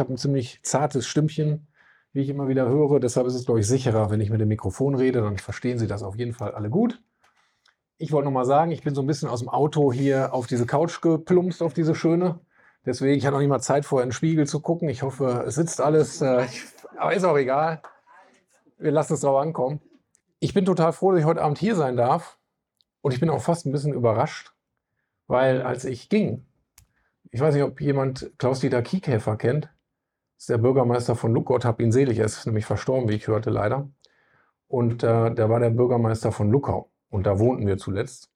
habe ein ziemlich zartes Stimmchen, wie ich immer wieder höre. Deshalb ist es, glaube ich, sicherer, wenn ich mit dem Mikrofon rede. Dann verstehen Sie das auf jeden Fall alle gut. Ich wollte noch mal sagen, ich bin so ein bisschen aus dem Auto hier auf diese Couch geplumpst, auf diese schöne. Deswegen, ich hatte noch nicht mal Zeit, vorher in den Spiegel zu gucken. Ich hoffe, es sitzt alles. Äh, aber ist auch egal. Wir lassen es drauf ankommen. Ich bin total froh, dass ich heute Abend hier sein darf. Und ich bin auch fast ein bisschen überrascht, weil als ich ging, ich weiß nicht, ob jemand Klaus-Dieter Kiekhefer kennt, ist der Bürgermeister von Luckgott, hab ihn selig, er ist nämlich verstorben, wie ich hörte, leider. Und äh, der war der Bürgermeister von Luckau. Und da wohnten wir zuletzt.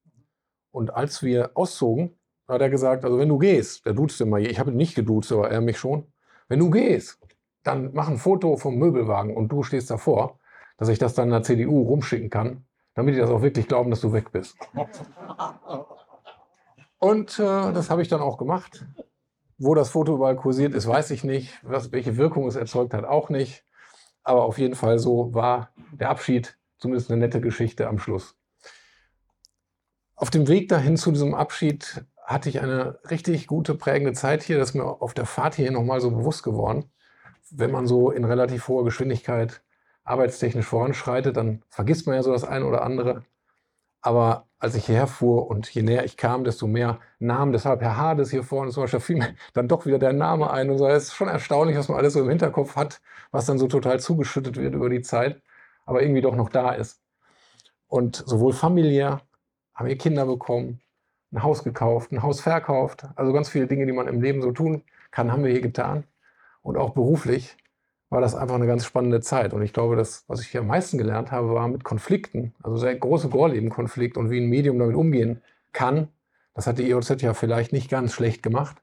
Und als wir auszogen, hat er gesagt, also wenn du gehst, der duzt immer, ich habe ihn nicht geduzt, aber er mich schon, wenn du gehst, dann mach ein Foto vom Möbelwagen und du stehst davor, dass ich das dann der CDU rumschicken kann, damit die das auch wirklich glauben, dass du weg bist. Und äh, das habe ich dann auch gemacht. Wo das Foto überall kursiert ist, weiß ich nicht. Was, welche Wirkung es erzeugt hat, auch nicht. Aber auf jeden Fall so war der Abschied zumindest eine nette Geschichte am Schluss. Auf dem Weg dahin zu diesem Abschied hatte ich eine richtig gute prägende Zeit hier. Das ist mir auf der Fahrt hier nochmal so bewusst geworden. Wenn man so in relativ hoher Geschwindigkeit arbeitstechnisch voranschreitet, dann vergisst man ja so das eine oder andere. Aber als ich hierher fuhr und je näher ich kam, desto mehr Namen, deshalb Herr Hades hier vorne zum Beispiel, fiel mir dann doch wieder der Name ein. Und so. Es ist schon erstaunlich, was man alles so im Hinterkopf hat, was dann so total zugeschüttet wird über die Zeit, aber irgendwie doch noch da ist. Und sowohl familiär haben wir Kinder bekommen, ein Haus gekauft, ein Haus verkauft. Also ganz viele Dinge, die man im Leben so tun kann, haben wir hier getan. Und auch beruflich war das einfach eine ganz spannende Zeit. Und ich glaube, das, was ich hier am meisten gelernt habe, war mit Konflikten, also sehr große Gorleben-Konflikt und wie ein Medium damit umgehen kann. Das hat die EOZ ja vielleicht nicht ganz schlecht gemacht.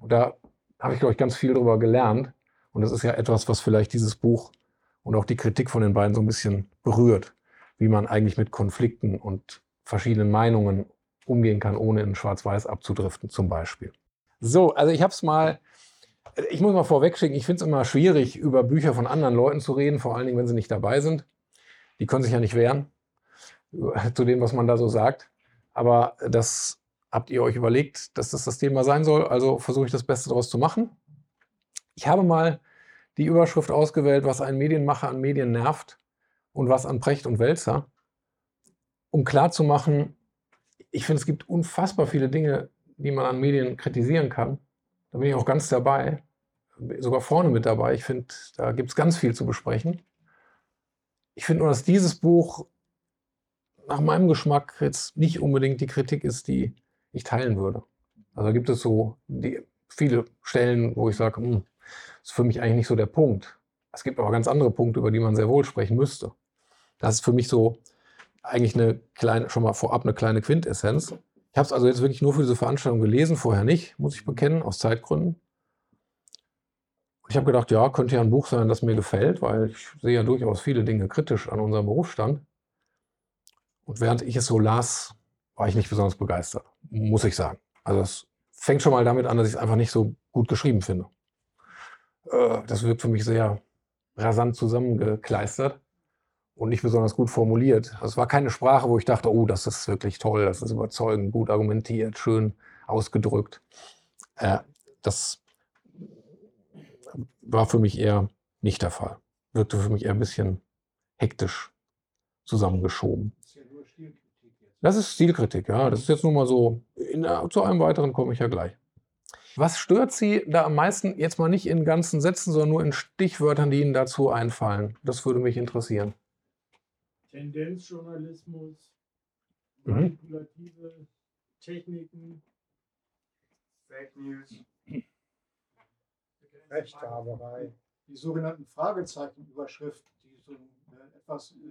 Und da habe ich, glaube ich, ganz viel darüber gelernt. Und das ist ja etwas, was vielleicht dieses Buch und auch die Kritik von den beiden so ein bisschen berührt, wie man eigentlich mit Konflikten und verschiedenen Meinungen umgehen kann, ohne in Schwarz-Weiß abzudriften, zum Beispiel. So, also ich habe es mal, ich muss mal vorwegschicken, ich finde es immer schwierig, über Bücher von anderen Leuten zu reden, vor allen Dingen, wenn sie nicht dabei sind. Die können sich ja nicht wehren zu dem, was man da so sagt. Aber das habt ihr euch überlegt, dass das das Thema sein soll, also versuche ich das Beste daraus zu machen. Ich habe mal die Überschrift ausgewählt, was ein Medienmacher an Medien nervt und was an Precht und Wälzer, um klarzumachen, ich finde, es gibt unfassbar viele Dinge, die man an Medien kritisieren kann. Da bin ich auch ganz dabei, sogar vorne mit dabei. Ich finde, da gibt es ganz viel zu besprechen. Ich finde nur, dass dieses Buch nach meinem Geschmack jetzt nicht unbedingt die Kritik ist, die ich teilen würde. Also gibt es so die, viele Stellen, wo ich sage, hm, das ist für mich eigentlich nicht so der Punkt. Es gibt aber ganz andere Punkte, über die man sehr wohl sprechen müsste. Das ist für mich so eigentlich eine kleine, schon mal vorab eine kleine Quintessenz. Ich habe es also jetzt wirklich nur für diese Veranstaltung gelesen, vorher nicht, muss ich bekennen, aus Zeitgründen. Ich habe gedacht, ja, könnte ja ein Buch sein, das mir gefällt, weil ich sehe ja durchaus viele Dinge kritisch an unserem Berufsstand. Und während ich es so las, war ich nicht besonders begeistert, muss ich sagen. Also es fängt schon mal damit an, dass ich es einfach nicht so gut geschrieben finde. Äh, das wirkt für mich sehr rasant zusammengekleistert und nicht besonders gut formuliert. Es war keine Sprache, wo ich dachte, oh, das ist wirklich toll, das ist überzeugend, gut argumentiert, schön ausgedrückt. Äh, das war für mich eher nicht der Fall. Wirkte für mich eher ein bisschen hektisch zusammengeschoben. Das ist Stilkritik, ja. Das ist jetzt nur mal so. In, zu einem weiteren komme ich ja gleich. Was stört Sie da am meisten? Jetzt mal nicht in ganzen Sätzen, sondern nur in Stichwörtern, die Ihnen dazu einfallen. Das würde mich interessieren. Tendenzjournalismus, mhm. manipulative mhm. Techniken, Fake News, Rechthaberei, die sogenannten Fragezeichenüberschriften, die so äh, etwas äh,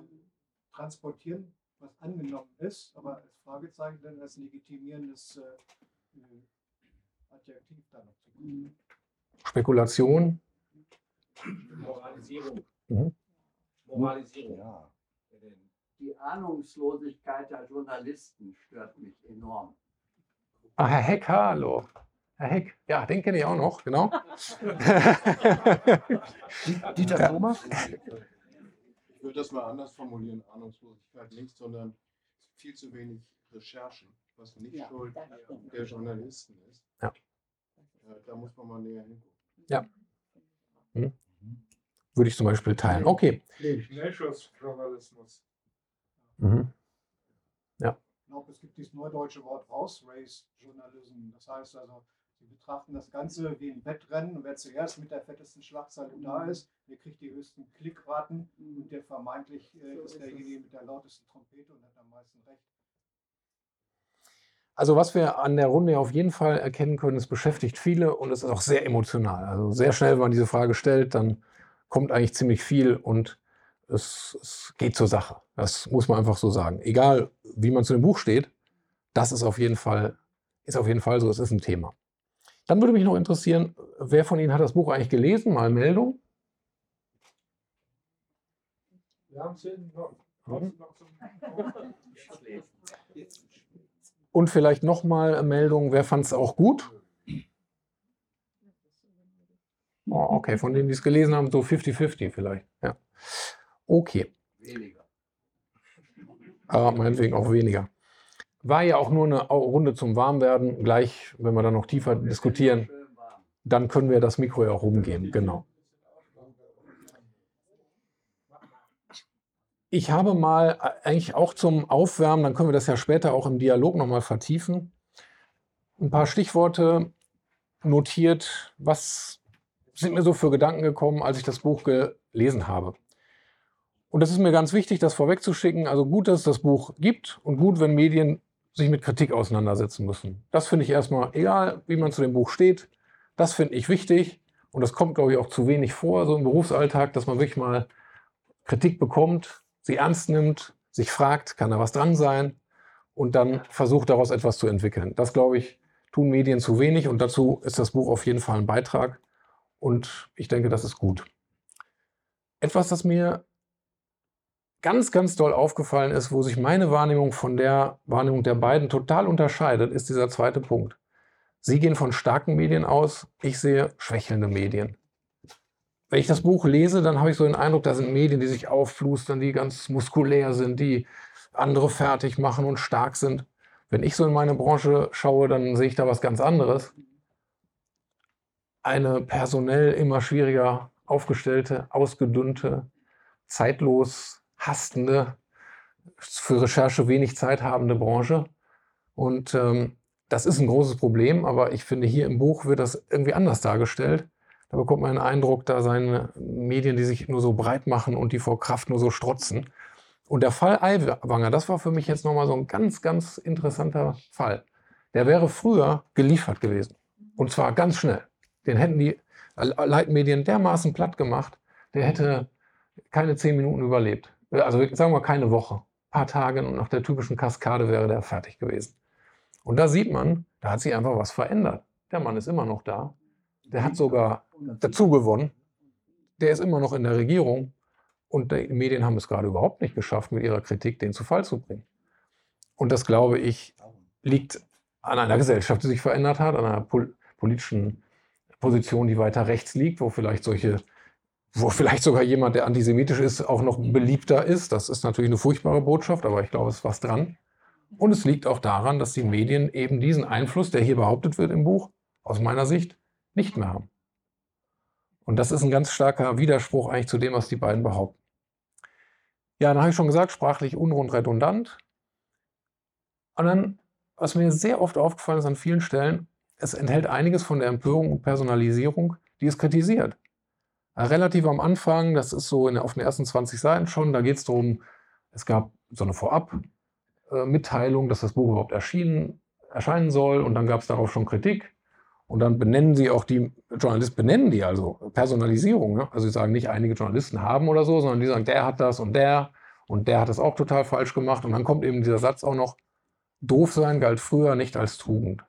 transportieren, was angenommen ist, aber als Fragezeichen dann als legitimierendes äh, Adjektiv dann noch zu kriegen. Spekulation. Moralisierung. Mhm. Moralisierung. Ja die Ahnungslosigkeit der Journalisten stört mich enorm. Ah, Herr Heck, hallo. Herr Heck, ja, den kenne ich auch noch, genau. Dieter ja. Thomas? Ich würde das mal anders formulieren, Ahnungslosigkeit nicht, sondern viel zu wenig Recherchen, was nicht ja, Schuld der Journalisten ist. Ja. Da muss man mal näher hingucken. Ja. Hm? Würde ich zum Beispiel teilen. Okay. Schnellschussjournalismus. Mhm. Ich glaube, es gibt dieses neudeutsche Wort Race Race Journalism. Das heißt also, sie betrachten das Ganze wie ein Wettrennen und wer zuerst mit der fettesten Schlagzeile da ist, der kriegt die höchsten Klickraten und der vermeintlich äh, ist derjenige mit der lautesten Trompete und hat am meisten recht. Also was wir an der Runde auf jeden Fall erkennen können, es beschäftigt viele und es ist auch sehr emotional. Also sehr schnell, wenn man diese Frage stellt, dann kommt eigentlich ziemlich viel und es, es geht zur Sache. Das muss man einfach so sagen. Egal, wie man zu dem Buch steht, das ist auf jeden Fall, ist auf jeden Fall so, es ist ein Thema. Dann würde mich noch interessieren, wer von Ihnen hat das Buch eigentlich gelesen? Mal Meldung. Zum Und vielleicht nochmal Meldung, wer fand es auch gut? Oh, okay, von denen, die es gelesen haben, so 50-50 vielleicht. Ja. Okay, Weniger. aber meinetwegen auch weniger. War ja auch nur eine Runde zum Warmwerden. Gleich, wenn wir dann noch tiefer diskutieren, dann können wir das Mikro ja auch rumgeben. Genau. Ich habe mal äh, eigentlich auch zum Aufwärmen, dann können wir das ja später auch im Dialog nochmal vertiefen, ein paar Stichworte notiert. Was sind mir so für Gedanken gekommen, als ich das Buch gelesen habe? Und das ist mir ganz wichtig, das vorwegzuschicken. Also gut, dass es das Buch gibt und gut, wenn Medien sich mit Kritik auseinandersetzen müssen. Das finde ich erstmal, egal wie man zu dem Buch steht, das finde ich wichtig. Und das kommt, glaube ich, auch zu wenig vor, so im Berufsalltag, dass man wirklich mal Kritik bekommt, sie ernst nimmt, sich fragt, kann da was dran sein und dann versucht daraus etwas zu entwickeln. Das, glaube ich, tun Medien zu wenig und dazu ist das Buch auf jeden Fall ein Beitrag und ich denke, das ist gut. Etwas, das mir ganz, ganz doll aufgefallen ist, wo sich meine Wahrnehmung von der Wahrnehmung der beiden total unterscheidet, ist dieser zweite Punkt. Sie gehen von starken Medien aus, ich sehe schwächelnde Medien. Wenn ich das Buch lese, dann habe ich so den Eindruck, da sind Medien, die sich aufflustern, die ganz muskulär sind, die andere fertig machen und stark sind. Wenn ich so in meine Branche schaue, dann sehe ich da was ganz anderes. Eine personell immer schwieriger aufgestellte, ausgedünnte, zeitlos hastende, für Recherche wenig Zeit habende Branche. Und ähm, das ist ein großes Problem, aber ich finde, hier im Buch wird das irgendwie anders dargestellt. Da bekommt man den Eindruck, da seien Medien, die sich nur so breit machen und die vor Kraft nur so strotzen. Und der Fall Aiwanger, das war für mich jetzt nochmal so ein ganz, ganz interessanter Fall. Der wäre früher geliefert gewesen. Und zwar ganz schnell. Den hätten die Leitmedien dermaßen platt gemacht, der hätte keine zehn Minuten überlebt. Also sagen wir keine Woche. Ein paar Tage und nach der typischen Kaskade wäre der fertig gewesen. Und da sieht man, da hat sich einfach was verändert. Der Mann ist immer noch da. Der hat sogar dazu gewonnen. Der ist immer noch in der Regierung. Und die Medien haben es gerade überhaupt nicht geschafft, mit ihrer Kritik den zu Fall zu bringen. Und das, glaube ich, liegt an einer Gesellschaft, die sich verändert hat, an einer pol politischen Position, die weiter rechts liegt, wo vielleicht solche, wo vielleicht sogar jemand, der antisemitisch ist, auch noch beliebter ist. Das ist natürlich eine furchtbare Botschaft, aber ich glaube, es ist was dran. Und es liegt auch daran, dass die Medien eben diesen Einfluss, der hier behauptet wird im Buch, aus meiner Sicht nicht mehr haben. Und das ist ein ganz starker Widerspruch eigentlich zu dem, was die beiden behaupten. Ja, dann habe ich schon gesagt, sprachlich unrund, redundant. Und dann, was mir sehr oft aufgefallen ist an vielen Stellen, es enthält einiges von der Empörung und Personalisierung, die es kritisiert. Relativ am Anfang, das ist so in, auf den ersten 20 Seiten schon, da geht es darum, es gab so eine Vorab-Mitteilung, dass das Buch überhaupt erschienen, erscheinen soll und dann gab es darauf schon Kritik. Und dann benennen sie auch die Journalisten, benennen die also Personalisierung. Ne? Also sie sagen nicht, einige Journalisten haben oder so, sondern die sagen, der hat das und der und der hat das auch total falsch gemacht. Und dann kommt eben dieser Satz auch noch, doof sein galt früher nicht als Tugend.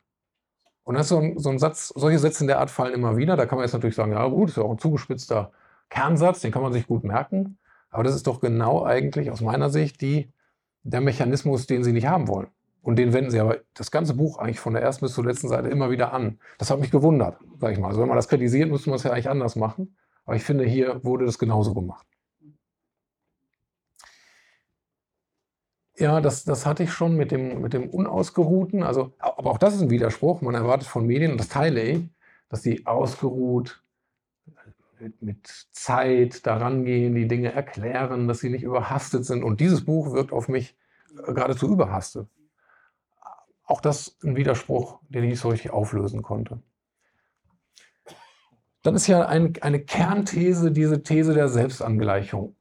Und das ist so ein, so ein Satz, solche Sätze in der Art fallen immer wieder. Da kann man jetzt natürlich sagen, ja gut, ist ja auch ein zugespitzter Kernsatz, den kann man sich gut merken. Aber das ist doch genau eigentlich aus meiner Sicht die, der Mechanismus, den sie nicht haben wollen. Und den wenden sie aber das ganze Buch eigentlich von der ersten bis zur letzten Seite immer wieder an. Das hat mich gewundert, sag ich mal. Also wenn man das kritisiert, müsste man es ja eigentlich anders machen. Aber ich finde, hier wurde das genauso gemacht. Ja, das, das hatte ich schon mit dem, mit dem Unausgeruhten. Also, aber auch das ist ein Widerspruch. Man erwartet von Medien, und das teile ich, dass die ausgeruht, mit, mit Zeit daran gehen, die Dinge erklären, dass sie nicht überhastet sind. Und dieses Buch wirkt auf mich äh, geradezu überhastet. Auch das ein Widerspruch, den ich nicht so richtig auflösen konnte. Dann ist ja ein, eine Kernthese diese These der Selbstangleichung.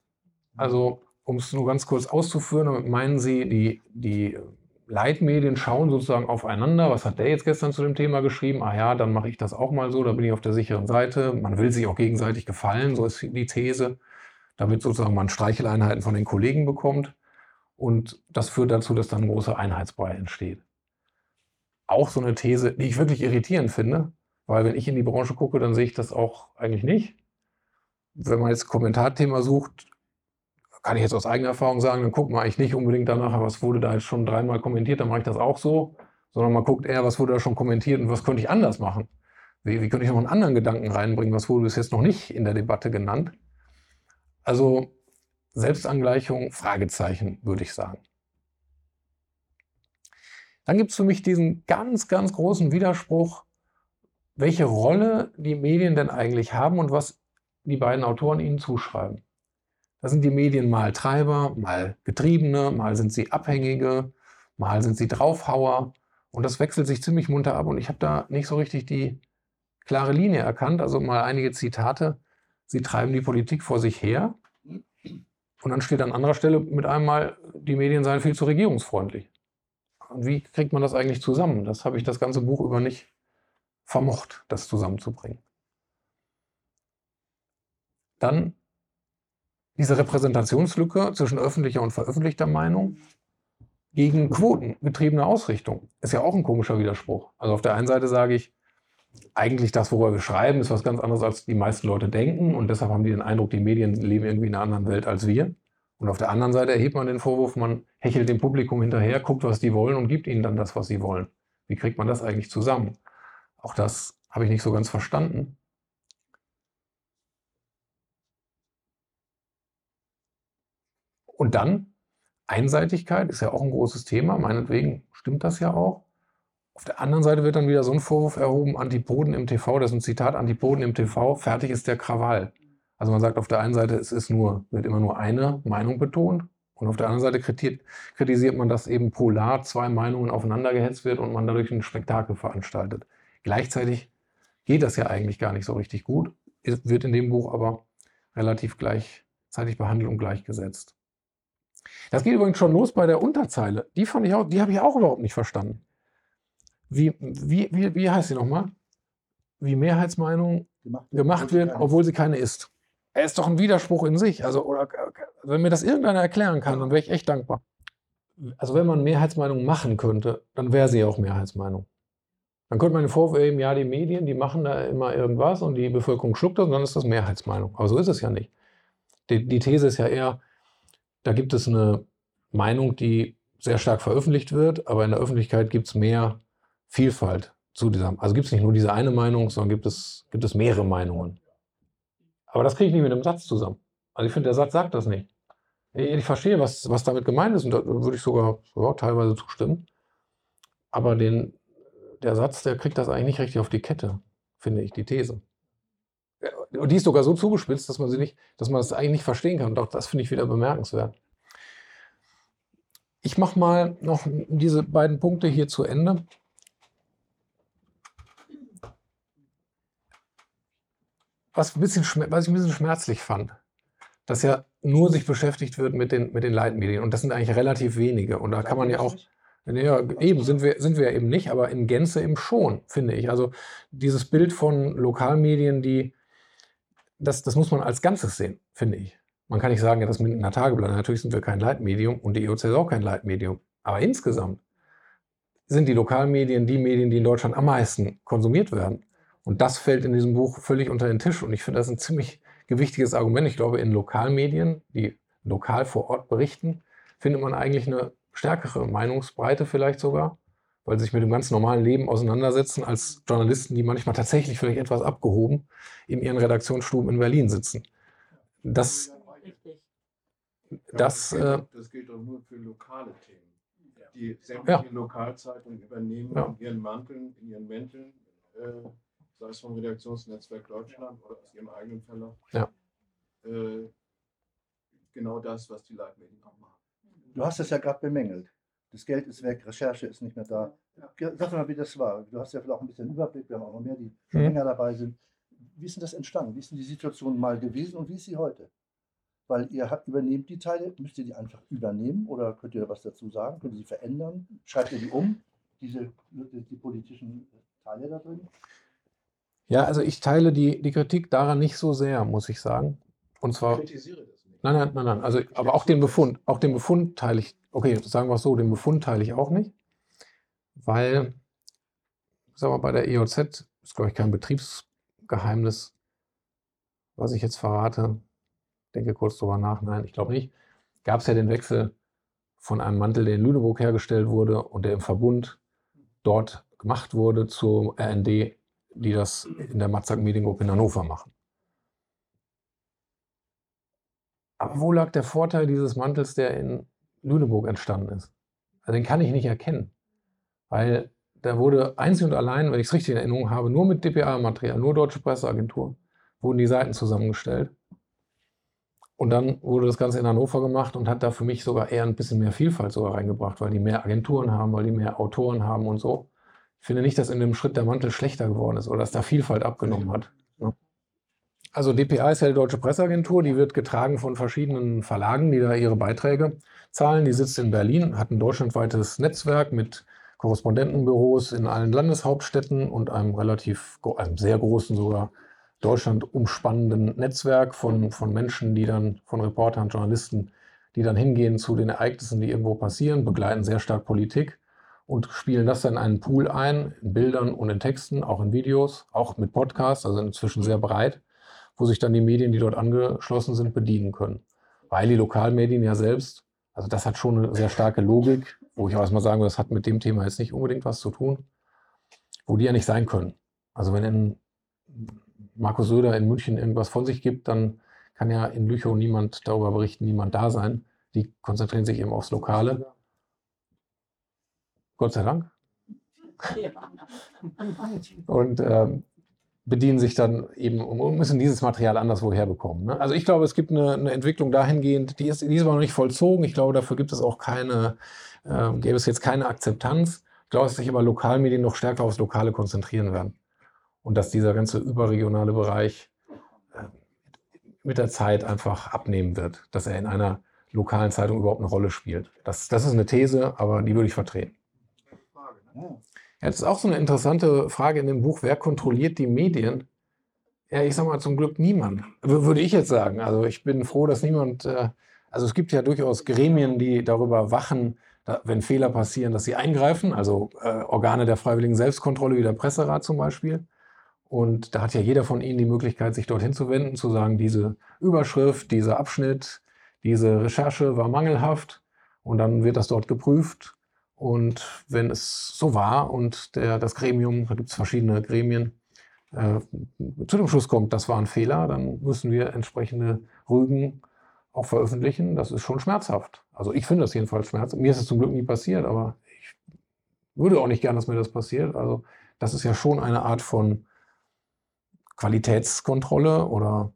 Also, um es nur ganz kurz auszuführen, damit meinen Sie, die, die Leitmedien schauen sozusagen aufeinander. Was hat der jetzt gestern zu dem Thema geschrieben? Ah ja, dann mache ich das auch mal so, da bin ich auf der sicheren Seite. Man will sich auch gegenseitig gefallen, so ist die These, damit sozusagen man Streicheleinheiten von den Kollegen bekommt. Und das führt dazu, dass dann ein großer Einheitsbrei entsteht. Auch so eine These, die ich wirklich irritierend finde, weil wenn ich in die Branche gucke, dann sehe ich das auch eigentlich nicht. Wenn man jetzt Kommentarthema sucht, kann ich jetzt aus eigener Erfahrung sagen, dann guckt man eigentlich nicht unbedingt danach, was wurde da jetzt schon dreimal kommentiert, dann mache ich das auch so, sondern man guckt eher, was wurde da schon kommentiert und was könnte ich anders machen. Wie, wie könnte ich noch einen anderen Gedanken reinbringen, was wurde bis jetzt noch nicht in der Debatte genannt. Also Selbstangleichung, Fragezeichen, würde ich sagen. Dann gibt es für mich diesen ganz, ganz großen Widerspruch welche Rolle die Medien denn eigentlich haben und was die beiden Autoren ihnen zuschreiben. Da sind die Medien mal Treiber, mal Getriebene, mal sind sie Abhängige, mal sind sie Draufhauer. Und das wechselt sich ziemlich munter ab und ich habe da nicht so richtig die klare Linie erkannt. Also mal einige Zitate. Sie treiben die Politik vor sich her. Und dann steht an anderer Stelle mit einmal, die Medien seien viel zu regierungsfreundlich. Und wie kriegt man das eigentlich zusammen? Das habe ich das ganze Buch über nicht vermocht, das zusammenzubringen. Dann diese Repräsentationslücke zwischen öffentlicher und veröffentlichter Meinung gegen quotengetriebene Ausrichtung. Ist ja auch ein komischer Widerspruch. Also auf der einen Seite sage ich, eigentlich das, worüber wir schreiben, ist was ganz anderes, als die meisten Leute denken. Und deshalb haben die den Eindruck, die Medien leben irgendwie in einer anderen Welt als wir. Und auf der anderen Seite erhebt man den Vorwurf, man hechelt dem Publikum hinterher, guckt, was die wollen und gibt ihnen dann das, was sie wollen. Wie kriegt man das eigentlich zusammen? Auch das habe ich nicht so ganz verstanden. Und dann, Einseitigkeit ist ja auch ein großes Thema, meinetwegen stimmt das ja auch. Auf der anderen Seite wird dann wieder so ein Vorwurf erhoben, Antipoden im TV, das ist ein Zitat, Antipoden im TV, fertig ist der Krawall. Also man sagt auf der einen Seite, es ist nur, wird immer nur eine Meinung betont und auf der anderen Seite kritisiert man, dass eben polar zwei Meinungen aufeinander gehetzt wird und man dadurch ein Spektakel veranstaltet. Gleichzeitig geht das ja eigentlich gar nicht so richtig gut, wird in dem Buch aber relativ gleichzeitig behandelt und gleichgesetzt. Das geht übrigens schon los bei der Unterzeile. Die fand ich auch, die habe ich auch überhaupt nicht verstanden. Wie, wie, wie, wie heißt sie nochmal? Wie Mehrheitsmeinung gemacht, gemacht wird, obwohl sie keine ist. Er ist doch ein Widerspruch in sich. Also, oder, wenn mir das irgendeiner erklären kann, dann wäre ich echt dankbar. Also, wenn man Mehrheitsmeinung machen könnte, dann wäre sie auch Mehrheitsmeinung. Dann könnte man den Vorwurf erheben, ja, die Medien, die machen da immer irgendwas und die Bevölkerung schluckt das und dann ist das Mehrheitsmeinung. Aber so ist es ja nicht. Die, die These ist ja eher, da gibt es eine Meinung, die sehr stark veröffentlicht wird, aber in der Öffentlichkeit gibt es mehr Vielfalt zu dieser. Also gibt es nicht nur diese eine Meinung, sondern gibt es, gibt es mehrere Meinungen. Aber das kriege ich nicht mit einem Satz zusammen. Also ich finde, der Satz sagt das nicht. Ich verstehe, was, was damit gemeint ist und da würde ich sogar, sogar teilweise zustimmen. Aber den, der Satz, der kriegt das eigentlich nicht richtig auf die Kette, finde ich, die These. Und die ist sogar so zugespitzt, dass man sie nicht, dass man das eigentlich nicht verstehen kann. Und auch das finde ich wieder bemerkenswert. Ich mache mal noch diese beiden Punkte hier zu Ende. Was, ein bisschen, was ich ein bisschen schmerzlich fand, dass ja nur sich beschäftigt wird mit den, mit den Leitmedien. Und das sind eigentlich relativ wenige. Und da kann man ja auch, ja, eben sind wir, sind wir eben nicht, aber in Gänze eben schon, finde ich. Also dieses Bild von Lokalmedien, die, das, das muss man als Ganzes sehen, finde ich. Man kann nicht sagen, ja, das mit einer Tageblatt, natürlich sind wir kein Leitmedium und die EOC ist auch kein Leitmedium. Aber insgesamt sind die Lokalmedien die Medien, die in Deutschland am meisten konsumiert werden. Und das fällt in diesem Buch völlig unter den Tisch. Und ich finde, das ist ein ziemlich gewichtiges Argument. Ich glaube, in Lokalmedien, die lokal vor Ort berichten, findet man eigentlich eine stärkere Meinungsbreite vielleicht sogar, weil sie sich mit dem ganz normalen Leben auseinandersetzen, als Journalisten, die manchmal tatsächlich vielleicht etwas abgehoben in ihren Redaktionsstuben in Berlin sitzen. Das, das, äh, das gilt doch nur für lokale Themen. Die sämtliche ja. Lokalzeitungen übernehmen ja. in ihren Manteln, in ihren Mänteln äh, sei es vom Redaktionsnetzwerk Deutschland oder aus Ihrem eigenen Verlag, Ja. äh, genau das, was die Leitmedien auch machen. Du hast es ja gerade bemängelt. Das Geld ist weg, Recherche ist nicht mehr da. Sag doch mal, wie das war. Du hast ja vielleicht auch ein bisschen Überblick, wir haben auch noch mehr, die schon Mhm. länger dabei sind. Wie ist denn das entstanden? Wie ist denn die Situation mal gewesen und wie ist sie heute? Weil ihr habt, übernehmt die Teile, müsst ihr die einfach übernehmen oder könnt ihr was dazu sagen? Könnt ihr sie verändern? Schreibt ihr die um, diese die, die politischen Teile da drin? Ja, also ich teile die, die Kritik daran nicht so sehr, muss ich sagen. Und Ich zwar, kritisiere das nicht. nein, nein, nein, nein. Also, aber auch den Befund, auch den Befund teile ich, okay, sagen wir es so, den Befund teile ich auch nicht, weil, sagen wir bei der EOZ ist, glaube ich, kein Betriebsgeheimnis, was ich jetzt verrate. Denke kurz drüber nach, nein, ich glaube nicht. Gab es ja den Wechsel von einem Mantel, der in Lüneburg hergestellt wurde und der im Verbund dort gemacht wurde zur RND, die das in der Matzak Mediengruppe in Hannover machen. Aber wo lag der Vorteil dieses Mantels, der in Lüneburg entstanden ist? Also den kann ich nicht erkennen. Weil da wurde einzig und allein, wenn ich es richtig in Erinnerung habe, nur mit DPA-Material, nur Deutsche Presseagentur, wurden die Seiten zusammengestellt. Und dann wurde das Ganze in Hannover gemacht und hat da für mich sogar eher ein bisschen mehr Vielfalt sogar reingebracht, weil die mehr Agenturen haben, weil die mehr Autoren haben und so. Ich finde nicht, dass in dem Schritt der Mantel schlechter geworden ist oder dass da Vielfalt abgenommen hat. Also DPA ist ja die Deutsche Presseagentur, die wird getragen von verschiedenen Verlagen, die da ihre Beiträge zahlen. Die sitzt in Berlin, hat ein deutschlandweites Netzwerk mit Korrespondentenbüros in allen Landeshauptstädten und einem relativ, einem sehr großen sogar Deutschland umspannenden Netzwerk von, von Menschen, die dann, von Reportern, Journalisten, die dann hingehen zu den Ereignissen, die irgendwo passieren, begleiten sehr stark Politik und spielen das dann in einen Pool ein, in Bildern und in Texten, auch in Videos, auch mit Podcasts, also inzwischen sehr breit, wo sich dann die Medien, die dort angeschlossen sind, bedienen können. Weil die Lokalmedien ja selbst, also das hat schon eine sehr starke Logik, wo ich auch erstmal sagen würde, das hat mit dem Thema jetzt nicht unbedingt was zu tun, wo die ja nicht sein können. Also wenn in Markus Söder in München irgendwas von sich gibt, dann kann ja in Lüchow niemand darüber berichten, niemand da sein. Die konzentrieren sich eben aufs Lokale. Gott sei Dank. Und ähm, bedienen sich dann eben und müssen dieses Material anderswo herbekommen. Ne? Also ich glaube, es gibt eine, eine Entwicklung dahingehend, die ist, die ist aber noch nicht vollzogen. Ich glaube, dafür gibt es auch keine, äh, gäbe es jetzt keine Akzeptanz. Ich glaube, dass sich aber Lokalmedien noch stärker aufs Lokale konzentrieren werden. Und dass dieser ganze überregionale Bereich äh, mit der Zeit einfach abnehmen wird, dass er in einer lokalen Zeitung überhaupt eine Rolle spielt. Das, das ist eine These, aber die würde ich vertreten. Frage, ne? Ja. Das ist auch so eine interessante Frage in dem Buch. Wer kontrolliert die Medien? Ja, ich sag mal zum Glück niemand, würde ich jetzt sagen. Also ich bin froh, dass niemand, äh, also es gibt ja durchaus Gremien, die darüber wachen, wenn Fehler passieren, dass sie eingreifen, also äh, Organe der freiwilligen Selbstkontrolle wie der Presserat zum Beispiel. Und da hat ja jeder von Ihnen die Möglichkeit, sich dorthin zu wenden, zu sagen, diese Überschrift, dieser Abschnitt, diese Recherche war mangelhaft und dann wird das dort geprüft. Und wenn es so war und der, das Gremium, da gibt es verschiedene Gremien, äh, zu dem Schluss kommt, das war ein Fehler, dann müssen wir entsprechende Rügen auch veröffentlichen. Das ist schon schmerzhaft. Also ich finde das jedenfalls schmerzhaft. Mir ist es zum Glück nie passiert, aber ich würde auch nicht gern, dass mir das passiert. Also das ist ja schon eine Art von Qualitätskontrolle oder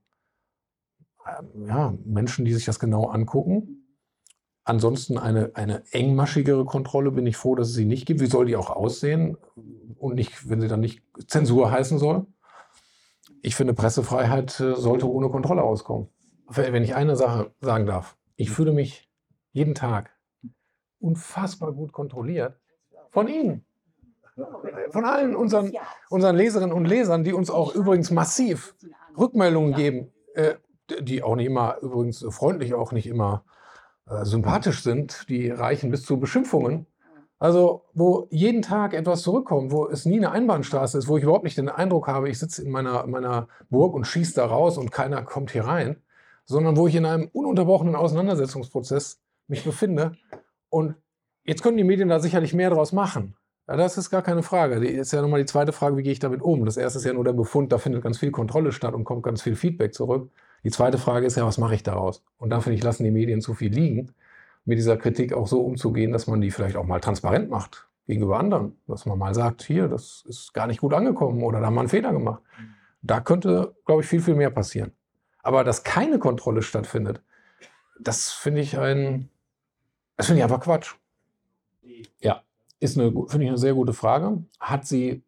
ähm, ja, Menschen, die sich das genau angucken. Ansonsten eine, eine engmaschigere Kontrolle bin ich froh, dass es sie nicht gibt. Wie soll die auch aussehen? Und nicht, wenn sie dann nicht Zensur heißen soll. Ich finde, Pressefreiheit äh, sollte ohne Kontrolle auskommen. Wenn ich eine Sache sagen darf. Ich fühle mich jeden Tag unfassbar gut kontrolliert von Ihnen. Von allen unseren, unseren Leserinnen und Lesern, die uns auch übrigens massiv Rückmeldungen geben, äh, die auch nicht immer, übrigens freundlich auch nicht immer äh, sympathisch sind, die reichen bis zu Beschimpfungen. Also, wo jeden Tag etwas zurückkommt, wo es nie eine Einbahnstraße ist, wo ich überhaupt nicht den Eindruck habe, ich sitze in meiner, meiner Burg und schieße da raus und keiner kommt hier rein, sondern wo ich in einem ununterbrochenen Auseinandersetzungsprozess mich befinde. Und jetzt können die Medien da sicherlich mehr draus machen. Ja, das ist gar keine Frage. Die ist ja nochmal die zweite Frage, wie gehe ich damit um? Das erste ist ja nur der Befund, da findet ganz viel Kontrolle statt und kommt ganz viel Feedback zurück. Die zweite Frage ist ja, was mache ich daraus? Und da finde ich, lassen die Medien zu viel liegen, mit dieser Kritik auch so umzugehen, dass man die vielleicht auch mal transparent macht. gegenüber anderen. Dass man mal sagt, hier, das ist gar nicht gut angekommen oder da haben wir einen Fehler gemacht. Da könnte, glaube ich, viel, viel mehr passieren. Aber dass keine Kontrolle stattfindet, das finde ich ein, das finde ich einfach Quatsch. Ja, ist eine, finde ich eine sehr gute Frage. Hat sie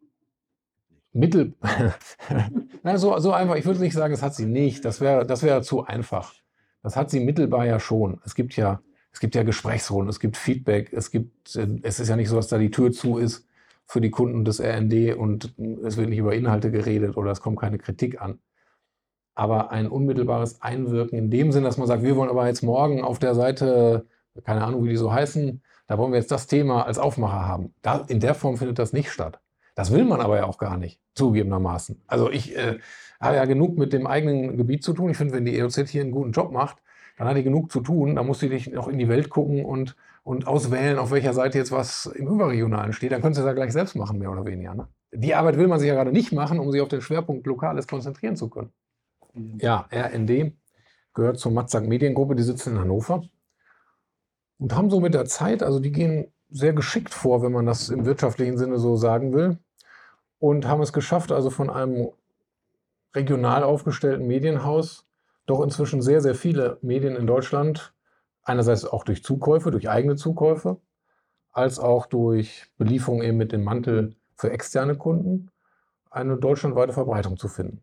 Mittel, na, so, so einfach, ich würde nicht sagen, das hat sie nicht. Das wäre, das wäre zu einfach. Das hat sie mittelbar ja schon. Es gibt ja, es gibt ja Gesprächsrunden, es gibt Feedback, es gibt, äh, es ist ja nicht so, dass da die Tür zu ist für die Kunden des RND und es wird nicht über Inhalte geredet oder es kommt keine Kritik an. Aber ein unmittelbares Einwirken in dem Sinn, dass man sagt, wir wollen aber jetzt morgen auf der Seite, keine Ahnung, wie die so heißen, da wollen wir jetzt das Thema als Aufmacher haben. Da, in der Form findet das nicht statt. Das will man aber ja auch gar nicht, zugegebenermaßen. Also ich äh, habe ja genug mit dem eigenen Gebiet zu tun. Ich finde, wenn die EOZ hier einen guten Job macht, dann hat die genug zu tun. Da muss sie nicht noch in die Welt gucken und, und auswählen, auf welcher Seite jetzt was im Überregionalen steht. Dann können sie das ja gleich selbst machen, mehr oder weniger. Ne? Die Arbeit will man sich ja gerade nicht machen, um sich auf den Schwerpunkt Lokales konzentrieren zu können. Ja, RND gehört zur Matzak Mediengruppe, die sitzen in Hannover und haben so mit der Zeit, also die gehen sehr geschickt vor, wenn man das im wirtschaftlichen Sinne so sagen will, und haben es geschafft, also von einem regional aufgestellten Medienhaus doch inzwischen sehr, sehr viele Medien in Deutschland, einerseits auch durch Zukäufe, durch eigene Zukäufe, als auch durch Belieferung eben mit dem Mantel für externe Kunden, eine deutschlandweite Verbreitung zu finden.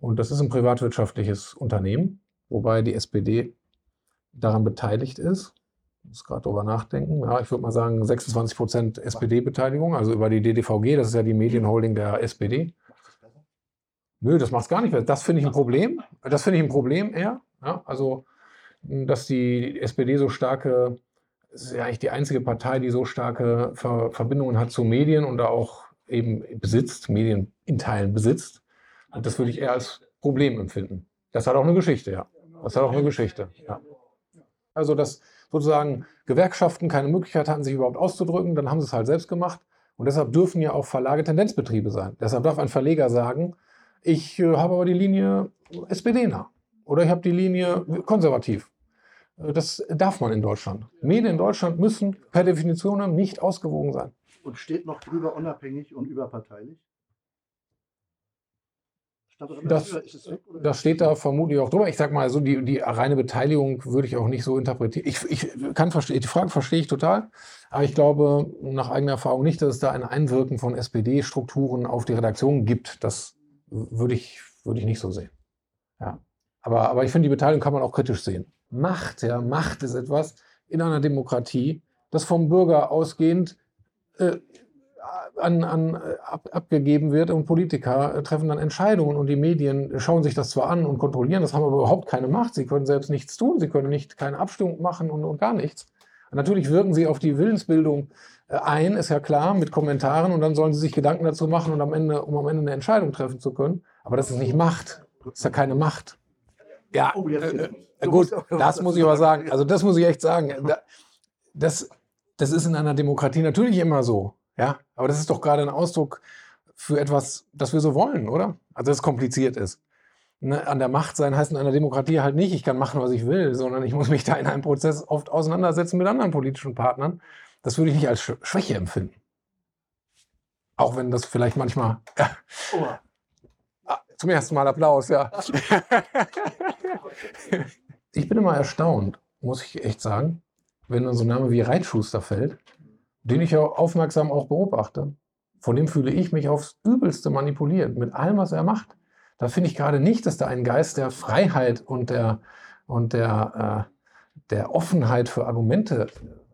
Und das ist ein privatwirtschaftliches Unternehmen, wobei die SPD daran beteiligt ist. Ich muss gerade drüber nachdenken. Ja, ich würde mal sagen 26 Prozent SPD-Beteiligung, also über die DDVG, das ist ja die Medienholding der SPD. Nö, das macht es gar nicht besser. Das finde ich ein Problem. Das finde ich ein Problem eher. Ja, also, dass die SPD so starke, ist ja eigentlich die einzige Partei, die so starke Ver Verbindungen hat zu Medien und da auch eben besitzt, Medien in Teilen besitzt. Und das würde ich eher als Problem empfinden. Das hat auch eine Geschichte, ja. Das hat auch eine Geschichte. Ja. Also, dass sozusagen Gewerkschaften keine Möglichkeit hatten, sich überhaupt auszudrücken, dann haben sie es halt selbst gemacht. Und deshalb dürfen ja auch Verlage Tendenzbetriebe sein. Deshalb darf ein Verleger sagen, ich äh, habe aber die Linie SPD-nah oder ich habe die Linie konservativ. Äh, Das darf man in Deutschland. Medien in Deutschland müssen per Definition nicht ausgewogen sein. Und steht noch drüber unabhängig und überparteilich? Das-? Das steht da vermutlich auch drüber. Ich sag mal so, die, die reine Beteiligung würde ich auch nicht so interpretieren. Ich, ich kann verstehen, die Frage verstehe ich total, aber ich glaube nach eigener Erfahrung nicht, dass es da ein Einwirken von SPD-Strukturen auf die Redaktion gibt. Das würde ich, würde ich nicht so sehen. Ja. Aber, aber ich finde, die Beteiligung kann man auch kritisch sehen. Macht, ja, Macht ist etwas in einer Demokratie, das vom Bürger ausgehend äh, an, an, äh, ab, abgegeben wird und Politiker äh, treffen dann Entscheidungen und die Medien schauen sich das zwar an und kontrollieren, das haben aber überhaupt keine Macht. Sie können selbst nichts tun, sie können nicht keine Abstimmung machen und, und gar nichts. Und natürlich wirken sie auf die Willensbildung äh, ein, ist ja klar, mit Kommentaren und dann sollen sie sich Gedanken dazu machen und am Ende, um am Ende eine Entscheidung treffen zu können. Aber das ist nicht Macht. Das ist ja keine Macht. Ja, Oh, äh, äh, gut, das muss ich aber sagen. Also das muss ich echt sagen. Da- Das, das ist in einer Demokratie natürlich immer so. Ja, aber das ist doch gerade ein Ausdruck für etwas, das wir so wollen, oder? Also dass es kompliziert ist. Ne, an der Macht sein heißt in einer Demokratie halt nicht, ich kann machen, was ich will, sondern ich muss mich da in einem Prozess oft auseinandersetzen mit anderen politischen Partnern. Das würde ich nicht als Sch Schwäche empfinden. Auch wenn das vielleicht manchmal. Ja, Oh, Zum ersten Mal Applaus, ja. ich bin immer erstaunt, muss ich echt sagen, wenn dann so ein Name wie Reitschuster fällt, den ich ja aufmerksam auch beobachte. Von dem fühle ich mich aufs Übelste manipuliert, mit allem, was er macht. Da finde ich gerade nicht, dass da ein Geist der Freiheit und der, und der, äh, der Offenheit für Argumente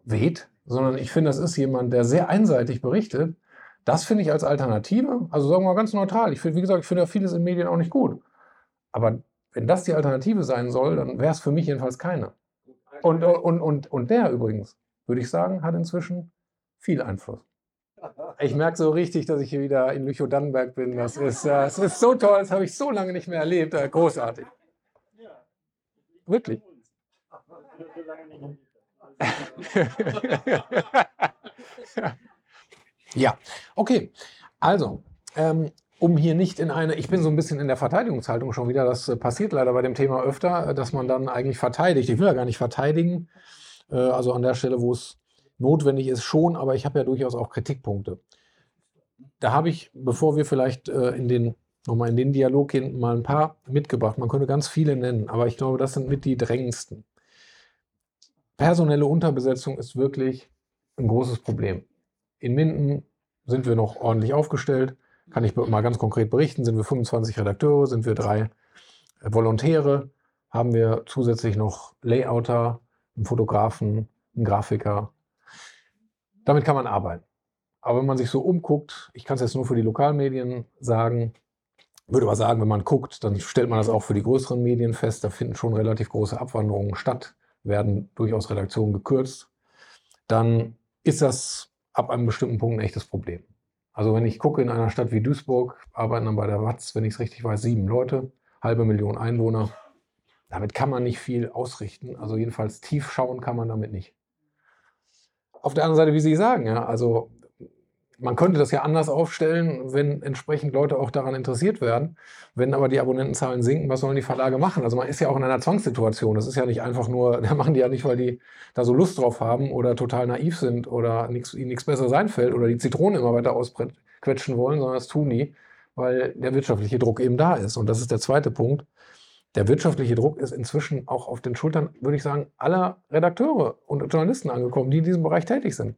weht, sondern ich finde, das ist jemand, der sehr einseitig berichtet. Das finde ich als Alternative, also sagen wir mal ganz neutral. Ich finde, wie gesagt, ich finde ja vieles in Medien auch nicht gut. Aber wenn das die Alternative sein soll, dann wäre es für mich jedenfalls keine. Und, und, und, und der übrigens, würde ich sagen, hat inzwischen viel Einfluss. Ich merke so richtig, dass ich hier wieder in Lüchow-Dannenberg bin. Das ist, äh, das ist so toll, das habe ich so lange nicht mehr erlebt. Äh, großartig. Wirklich. ja, okay. Also, ähm, um hier nicht in eine, ich bin so ein bisschen in der Verteidigungshaltung schon wieder, das äh, passiert leider bei dem Thema öfter, äh, dass man dann eigentlich verteidigt. Ich will ja gar nicht verteidigen, äh, also an der Stelle, wo es notwendig ist schon, aber ich habe ja durchaus auch Kritikpunkte. Da habe ich, bevor wir vielleicht äh, in den nochmal in den Dialog gehen, mal ein paar mitgebracht. Man könnte ganz viele nennen, aber ich glaube, das sind mit die drängendsten. Personelle Unterbesetzung ist wirklich ein großes Problem. In Minden sind wir noch ordentlich aufgestellt. Kann ich mal ganz konkret berichten, sind wir 25 Redakteure, sind wir drei Volontäre, haben wir zusätzlich noch Layouter, einen Fotografen, einen Grafiker. Damit kann man arbeiten. Aber wenn man sich so umguckt, ich kann es jetzt nur für die Lokalmedien sagen, würde aber sagen, wenn man guckt, dann stellt man das auch für die größeren Medien fest. Da finden schon relativ große Abwanderungen statt, werden durchaus Redaktionen gekürzt. Dann ist das ab einem bestimmten Punkt ein echtes Problem. Also wenn ich gucke in einer Stadt wie Duisburg, arbeiten dann bei der Watz, wenn ich es richtig weiß, sieben Leute, halbe Million Einwohner. Damit kann man nicht viel ausrichten. Also jedenfalls tief schauen kann man damit nicht. Auf der anderen Seite, wie Sie sagen, ja, also man könnte das ja anders aufstellen, wenn entsprechend Leute auch daran interessiert werden. Wenn aber die Abonnentenzahlen sinken, was sollen die Verlage machen? Also man ist ja auch in einer Zwangssituation. Das ist ja nicht einfach nur, da machen die ja nicht, weil die da so Lust drauf haben oder total naiv sind oder nix, ihnen nichts Besseres einfällt oder die Zitrone immer weiter ausquetschen wollen, sondern das tun die, weil der wirtschaftliche Druck eben da ist. Und das ist der zweite Punkt. Der wirtschaftliche Druck ist inzwischen auch auf den Schultern, würde ich sagen, aller Redakteure und Journalisten angekommen, die in diesem Bereich tätig sind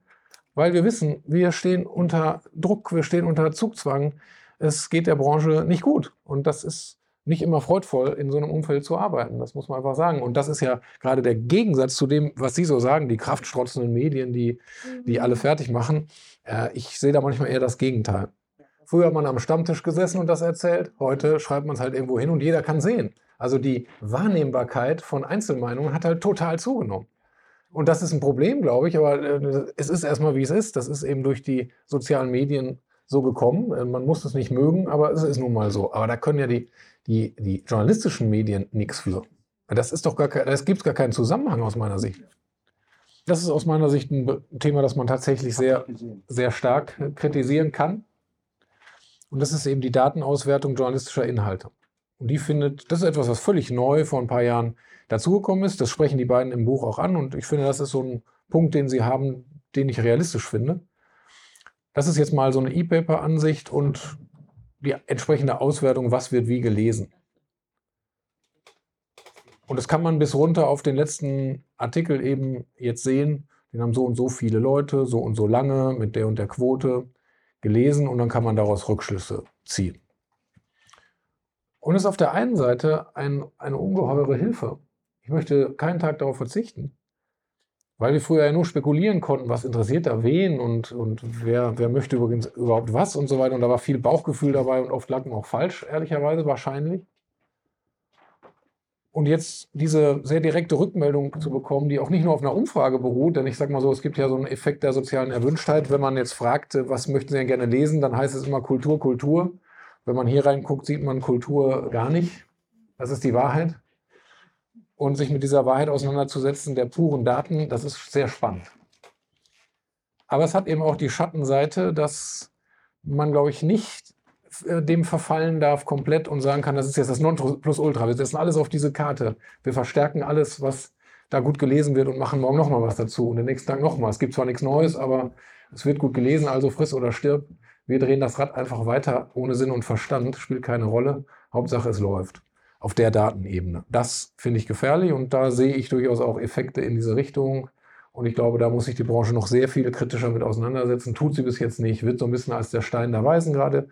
weil wir wissen, wir stehen unter Druck, wir stehen unter Zugzwang. Es geht der Branche nicht gut. Und das ist nicht immer freudvoll, in so einem Umfeld zu arbeiten. Das muss man einfach sagen. Und das ist ja gerade der Gegensatz zu dem, was Sie so sagen, die kraftstrotzenden Medien, die, die alle fertig machen. Äh, ich sehe da manchmal eher das Gegenteil. Früher hat man am Stammtisch gesessen und das erzählt. Heute schreibt man es halt irgendwo hin und jeder kann sehen. Also die Wahrnehmbarkeit von Einzelmeinungen hat halt total zugenommen. Und das ist ein Problem, glaube ich, aber äh, es ist erstmal, wie es ist. Das ist eben durch die sozialen Medien so gekommen. Äh, man muss es nicht mögen, aber es ist nun mal so. Aber da können ja die, die, die journalistischen Medien nichts für. Das ist doch gar kein, das gibt gar keinen Zusammenhang aus meiner Sicht. Das ist aus meiner Sicht ein Thema, das man tatsächlich sehr, sehr stark kritisieren kann. Und das ist eben die Datenauswertung journalistischer Inhalte. Und die findet, das ist etwas, was völlig neu vor ein paar Jahren dazugekommen ist. Das sprechen die beiden im Buch auch an und ich finde, das ist so ein Punkt, den sie haben, den ich realistisch finde. Das ist jetzt mal so eine E-Paper-Ansicht und die entsprechende Auswertung, was wird wie gelesen. Und das kann man bis runter auf den letzten Artikel eben jetzt sehen. Den haben so und so viele Leute, so und so lange mit der und der Quote gelesen und dann kann man daraus Rückschlüsse ziehen. Und es ist auf der einen Seite ein, eine ungeheure Hilfe, ich möchte keinen Tag darauf verzichten. Weil wir früher ja nur spekulieren konnten, was interessiert da wen und, und wer, wer möchte übrigens überhaupt was und so weiter. Und da war viel Bauchgefühl dabei und oft lag man auch falsch, ehrlicherweise, wahrscheinlich. Und jetzt diese sehr direkte Rückmeldung zu bekommen, die auch nicht nur auf einer Umfrage beruht, denn ich sage mal so, es gibt ja so einen Effekt der sozialen Erwünschtheit. Wenn man jetzt fragt, was möchten Sie denn gerne lesen, dann heißt es immer Kultur, Kultur. Wenn man hier reinguckt, sieht man Kultur gar nicht. Das ist die Wahrheit und sich mit dieser Wahrheit auseinanderzusetzen, der puren Daten, das ist sehr spannend. Aber es hat eben auch die Schattenseite, dass man, glaube ich, nicht dem verfallen darf komplett und sagen kann, das ist jetzt das Nonplusultra. Wir setzen alles auf diese Karte. Wir verstärken alles, was da gut gelesen wird und machen morgen nochmal was dazu und den nächsten Tag nochmal. Es gibt zwar nichts Neues, aber es wird gut gelesen, also friss oder stirb. Wir drehen das Rad einfach weiter ohne Sinn und Verstand, spielt keine Rolle. Hauptsache es läuft auf der Datenebene. Das finde ich gefährlich und da sehe ich durchaus auch Effekte in diese Richtung. Und ich glaube, da muss sich die Branche noch sehr viel kritischer mit auseinandersetzen. Tut sie bis jetzt nicht, wird so ein bisschen als der Stein der Weisen gerade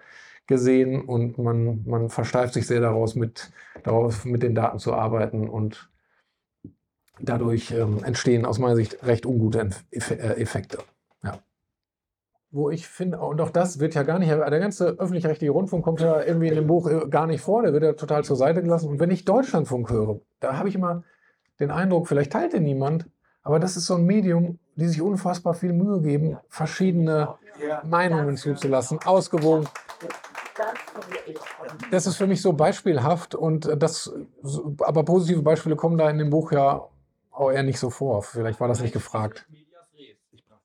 gesehen und man, man versteift sich sehr daraus, mit, darauf, mit den Daten zu arbeiten und dadurch ähm, entstehen aus meiner Sicht recht ungute äh, Effekte wo ich finde, und auch das wird ja gar nicht, der ganze öffentlich-rechtliche Rundfunk kommt ja irgendwie in dem Buch äh, gar nicht vor, der wird ja total zur Seite gelassen. Und wenn ich Deutschlandfunk höre, da habe ich immer den Eindruck, vielleicht teilt den niemand, aber das ist so ein Medium, die sich unfassbar viel Mühe geben, verschiedene Meinungen zuzulassen, ausgewogen. Das ist für mich so beispielhaft und das, aber positive Beispiele kommen da in dem Buch ja auch eher nicht so vor. Vielleicht war das nicht gefragt.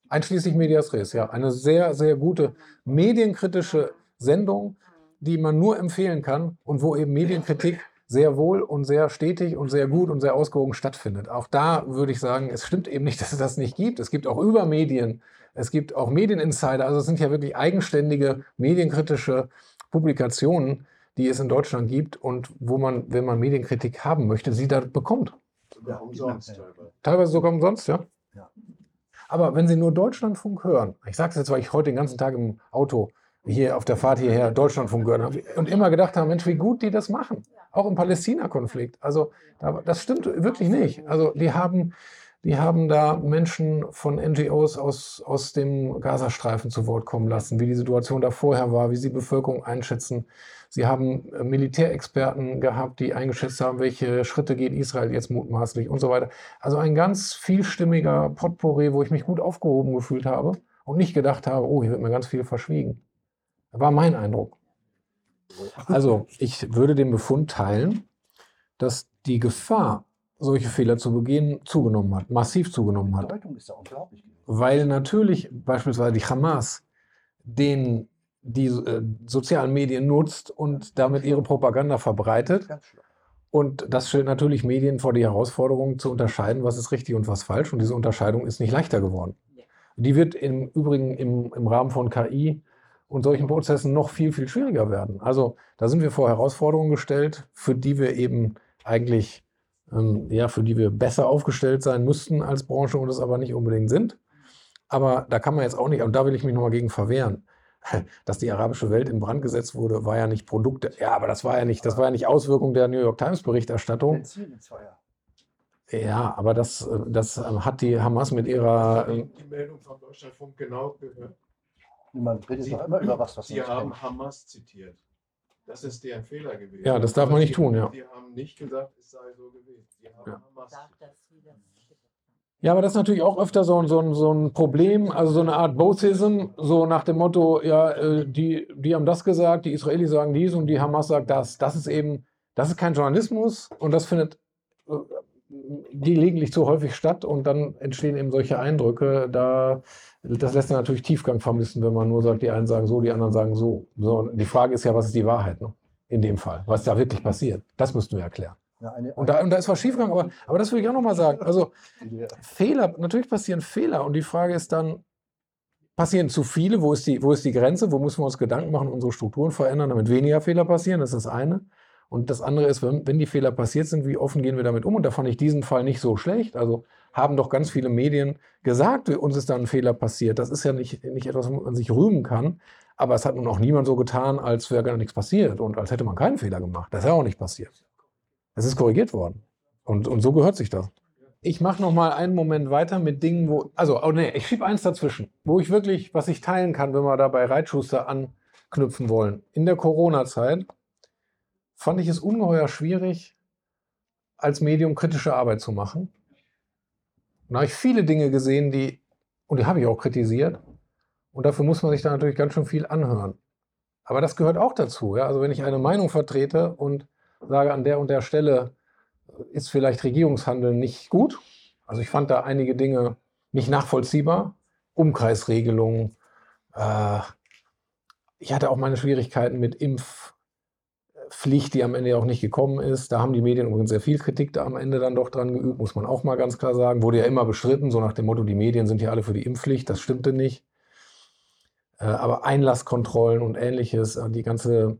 Einschließlich Medias Res, ja. Eine sehr, sehr gute medienkritische Sendung, die man nur empfehlen kann und wo eben Medienkritik sehr wohl und sehr stetig und sehr gut und sehr ausgewogen stattfindet. Auch da würde ich sagen, es stimmt eben nicht, dass es das nicht gibt. Es gibt auch Übermedien, es gibt auch Medieninsider, also es sind ja wirklich eigenständige medienkritische Publikationen, die es in Deutschland gibt und wo man, wenn man Medienkritik haben möchte, sie da bekommt. Sogar umsonst teilweise. Sogar umsonst, ja. Ja. Aber wenn Sie nur Deutschlandfunk hören, ich sage es jetzt, weil ich heute den ganzen Tag im Auto hier auf der Fahrt hierher Deutschlandfunk gehört habe und immer gedacht habe, Mensch, wie gut die das machen. Auch im Palästina-Konflikt. Also da, das stimmt wirklich nicht. Also die haben, die haben da Menschen von NGOs aus, aus dem Gazastreifen zu Wort kommen lassen, wie die Situation da vorher war, wie sie Bevölkerung einschätzen. Sie haben äh, Militärexperten gehabt, die eingeschätzt haben, welche Schritte geht Israel jetzt mutmaßlich und so weiter. Also ein ganz vielstimmiger Potpourri, wo ich mich gut aufgehoben gefühlt habe und nicht gedacht habe, oh, hier wird mir ganz viel verschwiegen. War mein Eindruck. Also, ich würde den Befund teilen, dass die Gefahr, solche Fehler zu begehen, zugenommen hat, massiv zugenommen hat. Weil natürlich beispielsweise die Hamas den die äh, sozialen Medien nutzt und damit ihre Propaganda verbreitet. Und das stellt natürlich Medien vor die Herausforderung zu unterscheiden, was ist richtig und was falsch. Und diese Unterscheidung ist nicht leichter geworden. Die wird im Übrigen im, im Rahmen von KI und solchen Prozessen noch viel, viel schwieriger werden. Also da sind wir vor Herausforderungen gestellt, für die wir eben eigentlich, ähm, ja, für die wir besser aufgestellt sein müssten als Branche und es aber nicht unbedingt sind. Aber da kann man jetzt auch nicht, und da will ich mich nochmal gegen verwehren, dass die arabische Welt in Brand gesetzt wurde, war ja nicht Produkte. Ja, aber das war ja nicht, das war ja nicht Auswirkung der New York Times Berichterstattung. Benzin. Ja, aber das, äh, das ähm, hat die Hamas mit ihrer. Die, ähm, die Meldung vom Deutschlandfunk genau gehört. Niemand redet Sie- doch immer über was, was Sie man nicht haben kennt. Hamas zitiert. Das ist deren Fehler gewesen. Ja, das darf man nicht tun, ja. Sie haben nicht gesagt, es sei so gewesen. Sie haben Ja. Ja, aber das ist natürlich auch öfter so, ein- so, ein- so ein Problem, also so eine Art Bosism, so nach dem Motto, ja, äh, die, die haben das gesagt, die Israelis sagen dies und die Hamas sagt das. Das ist eben, das ist kein Journalismus und das findet äh, gelegentlich zu häufig statt und dann entstehen eben solche Eindrücke. Da, das lässt dann natürlich Tiefgang vermissen, wenn man nur sagt, die einen sagen so, die anderen sagen so. so die Frage ist ja, was ist die Wahrheit ne? in dem Fall? Was da wirklich passiert? Das müssten wir erklären. Ja, eine, Und da, und da ist was schiefgegangen, aber, aber das will ich auch nochmal sagen. Also, eine, Fehler, natürlich passieren Fehler und die Frage ist dann, passieren zu viele? Wo ist die, wo ist die Grenze? Wo müssen wir uns Gedanken machen, unsere Strukturen verändern, damit weniger Fehler passieren? Das ist das eine. Und das andere ist, wenn, wenn die Fehler passiert sind, wie offen gehen wir damit um? Und da fand ich diesen Fall nicht so schlecht. Also haben doch ganz viele Medien gesagt, uns ist da ein Fehler passiert. Das ist ja nicht, nicht etwas, womit man sich rühmen kann. Aber es hat nun auch niemand so getan, als wäre gar nichts passiert und als hätte man keinen Fehler gemacht. Das ist ja auch nicht passiert. Es ist korrigiert worden. Und, und so gehört sich das. Ich mache noch mal einen Moment weiter mit Dingen, wo, also, oh nee, ich schiebe eins dazwischen, wo ich wirklich, was ich teilen kann, wenn wir da bei Reitschuster anknüpfen wollen. In der Corona-Zeit fand ich es ungeheuer schwierig, als Medium kritische Arbeit zu machen. Und da habe ich viele Dinge gesehen, die, und die habe ich auch kritisiert. Und dafür muss man sich da natürlich ganz schön viel anhören. Aber das gehört auch dazu. Ja? Also wenn ich eine Meinung vertrete und sage, an der und der Stelle ist vielleicht Regierungshandeln nicht gut. Also ich fand da einige Dinge nicht nachvollziehbar. Umkreisregelungen. Äh, ich hatte auch meine Schwierigkeiten mit Impfpflicht, die am Ende auch nicht gekommen ist. Da haben die Medien übrigens sehr viel Kritik da am Ende dann doch dran geübt, muss man auch mal ganz klar sagen. Wurde ja immer bestritten, so nach dem Motto, die Medien sind ja alle für die Impfpflicht. Das stimmte nicht. Äh, aber Einlasskontrollen und ähnliches, äh, die ganze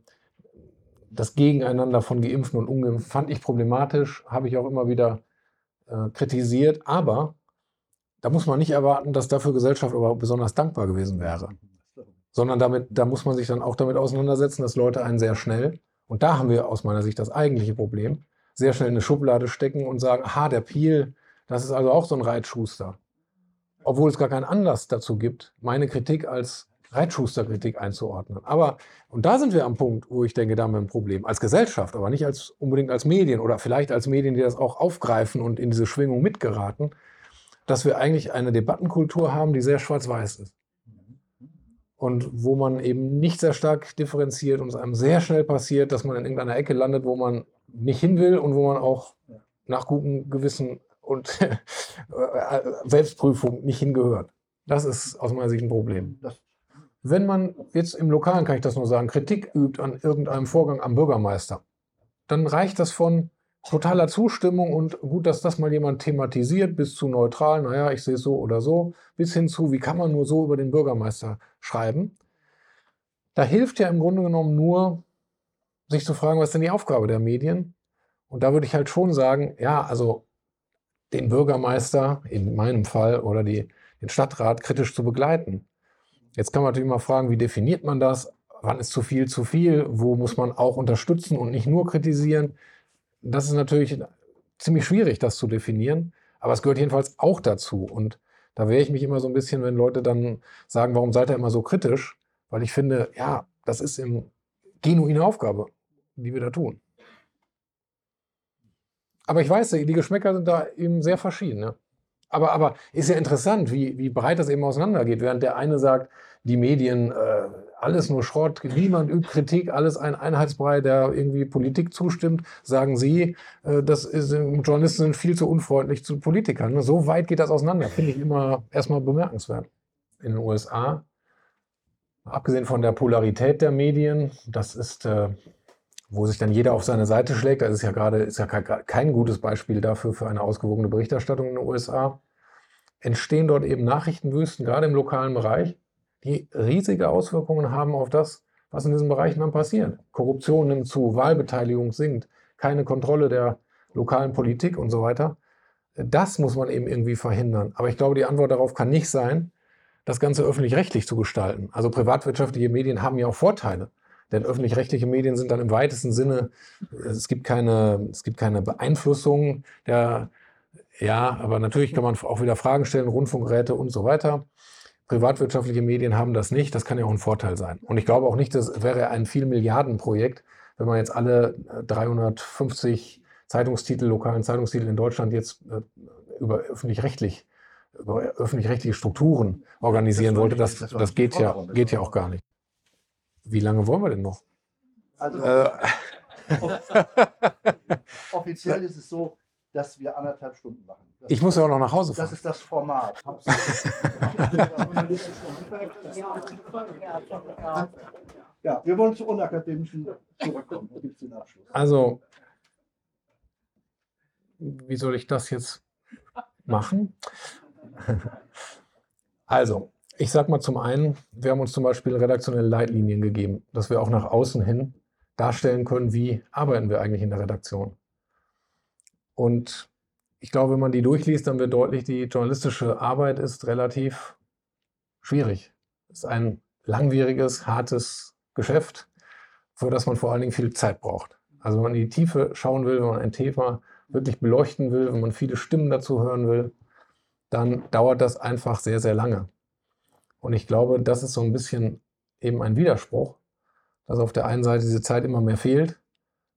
das Gegeneinander von Geimpften und Ungeimpften fand ich problematisch, habe ich auch immer wieder äh, kritisiert. Aber da muss man nicht erwarten, dass dafür Gesellschaft aber besonders dankbar gewesen wäre. Sondern damit, da muss man sich dann auch damit auseinandersetzen, dass Leute einen sehr schnell, und da haben wir aus meiner Sicht das eigentliche Problem, sehr schnell in eine Schublade stecken und sagen, aha, der Piel, das ist also auch so ein Reitschuster. Obwohl es gar keinen Anlass dazu gibt, meine Kritik als Reitschuster-Kritik einzuordnen. Aber, und da sind wir am Punkt, wo ich denke, da haben wir ein Problem. Als Gesellschaft, aber nicht als, unbedingt als Medien oder vielleicht als Medien, die das auch aufgreifen und in diese Schwingung mitgeraten, dass wir eigentlich eine Debattenkultur haben, die sehr schwarz-weiß ist. Und wo man eben nicht sehr stark differenziert und es einem sehr schnell passiert, dass man in irgendeiner Ecke landet, wo man nicht hin will und wo man auch nach gutem Gewissen und Selbstprüfung nicht hingehört. Das ist aus meiner Sicht ein Problem. Wenn man jetzt im Lokalen, kann ich das nur sagen, Kritik übt an irgendeinem Vorgang am Bürgermeister, dann reicht das von totaler Zustimmung und gut, dass das mal jemand thematisiert, bis zu neutral, naja, ich sehe es so oder so, bis hin zu, wie kann man nur so über den Bürgermeister schreiben. Da hilft ja im Grunde genommen nur, sich zu fragen, was ist denn die Aufgabe der Medien? Und da würde ich halt schon sagen, ja, also den Bürgermeister in meinem Fall oder die, den Stadtrat kritisch zu begleiten. Jetzt kann man natürlich mal fragen, wie definiert man das? Wann ist zu viel zu viel? Wo muss man auch unterstützen und nicht nur kritisieren? Das ist natürlich ziemlich schwierig, das zu definieren. Aber es gehört jedenfalls auch dazu. Und da wehre ich mich immer so ein bisschen, wenn Leute dann sagen, warum seid ihr immer so kritisch? Weil ich finde, ja, das ist eine genuine Aufgabe, die wir da tun. Aber ich weiß, die Geschmäcker sind da eben sehr verschieden. Ne? Aber, aber ist ja interessant, wie, wie breit das eben auseinandergeht. Während der eine sagt, die Medien, äh, alles nur Schrott, niemand übt Kritik, alles ein Einheitsbrei, der irgendwie Politik zustimmt, sagen Sie, äh, das ist, Journalisten sind viel zu unfreundlich zu Politikern. Ne? So weit geht das auseinander, finde ich immer erstmal bemerkenswert. In den USA, abgesehen von der Polarität der Medien, das ist, äh, wo sich dann jeder auf seine Seite schlägt, das ist ja gerade ist ja kein gutes Beispiel dafür für eine ausgewogene Berichterstattung in den USA, entstehen dort eben Nachrichtenwüsten, gerade im lokalen Bereich die riesige Auswirkungen haben auf das, was in diesen Bereichen dann passiert. Korruption nimmt zu, Wahlbeteiligung sinkt, keine Kontrolle der lokalen Politik und so weiter. Das muss man eben irgendwie verhindern. Aber ich glaube, die Antwort darauf kann nicht sein, das Ganze öffentlich-rechtlich zu gestalten. Also privatwirtschaftliche Medien haben ja auch Vorteile. Denn öffentlich-rechtliche Medien sind dann im weitesten Sinne, es gibt keine, es gibt keine Beeinflussung der, ja, aber natürlich kann man auch wieder Fragen stellen, Rundfunkräte und so weiter. Privatwirtschaftliche Medien haben das nicht. Das kann ja auch ein Vorteil sein. Und ich glaube auch nicht, das wäre ein viel Milliarden-Projekt, wenn man jetzt alle 350 äh, Zeitungstitel, lokalen Zeitungstitel in Deutschland jetzt äh, über öffentlich-rechtlich, über öffentlich-rechtliche Strukturen organisieren das wollte. Das, das, das geht, ja, geht ja auch gar nicht. Wie lange wollen wir denn noch? Also, äh. offiziell ist es so, dass wir anderthalb Stunden machen. Das ich muss ja auch noch nach Hause fahren. Das ist das Format. ja, wir wollen zu unakademischen zurückkommen. Da gibt es den Abschluss. Also, wie soll ich das jetzt machen? Also, ich sage mal zum einen, wir haben uns zum Beispiel redaktionelle Leitlinien gegeben, dass wir auch nach außen hin darstellen können, wie arbeiten wir eigentlich in der Redaktion. Und ich glaube, wenn man die durchliest, dann wird deutlich, die journalistische Arbeit ist relativ schwierig. Es ist ein langwieriges, hartes Geschäft, für das man vor allen Dingen viel Zeit braucht. Also wenn man in die Tiefe schauen will, wenn man ein Thema wirklich beleuchten will, wenn man viele Stimmen dazu hören will, dann dauert das einfach sehr, sehr lange. Und ich glaube, das ist so ein bisschen eben ein Widerspruch, dass auf der einen Seite diese Zeit immer mehr fehlt